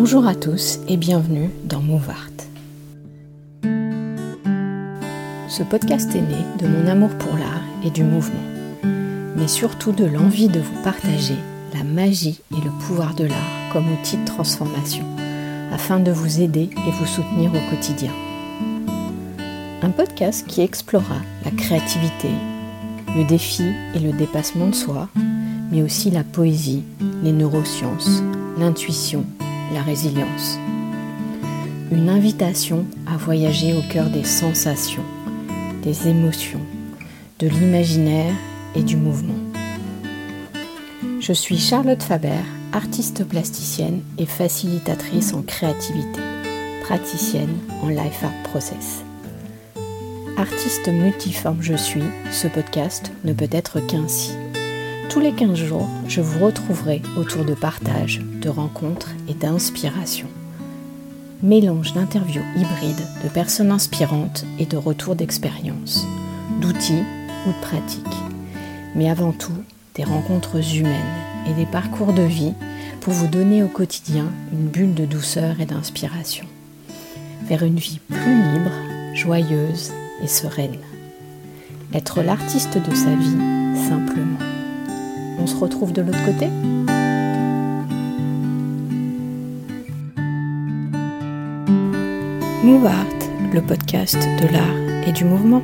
Bonjour à tous et bienvenue dans Move Art. Ce podcast est né de mon amour pour l'art et du mouvement, mais surtout de l'envie de vous partager la magie et le pouvoir de l'art comme outil de transformation, afin de vous aider et vous soutenir au quotidien. Un podcast qui explorera la créativité, le défi et le dépassement de soi, mais aussi la poésie, les neurosciences, l'intuition, la résilience. Une invitation à voyager au cœur des sensations, des émotions, de l'imaginaire et du mouvement. Je suis Charlotte Faber, artiste plasticienne et facilitatrice en créativité, praticienne en Life Art Process. Artiste multiforme je suis, ce podcast ne peut être qu'ainsi. Tous les 15 jours, je vous retrouverai autour de partage, de rencontres et d'inspiration. Mélange d'interviews hybrides, de personnes inspirantes et de retours d'expérience, d'outils ou de pratiques. Mais avant tout, des rencontres humaines et des parcours de vie pour vous donner au quotidien une bulle de douceur et d'inspiration. Vers une vie plus libre, joyeuse et sereine. Être l'artiste de sa vie simplement. On se retrouve de l'autre côté Move le podcast de l'art et du mouvement.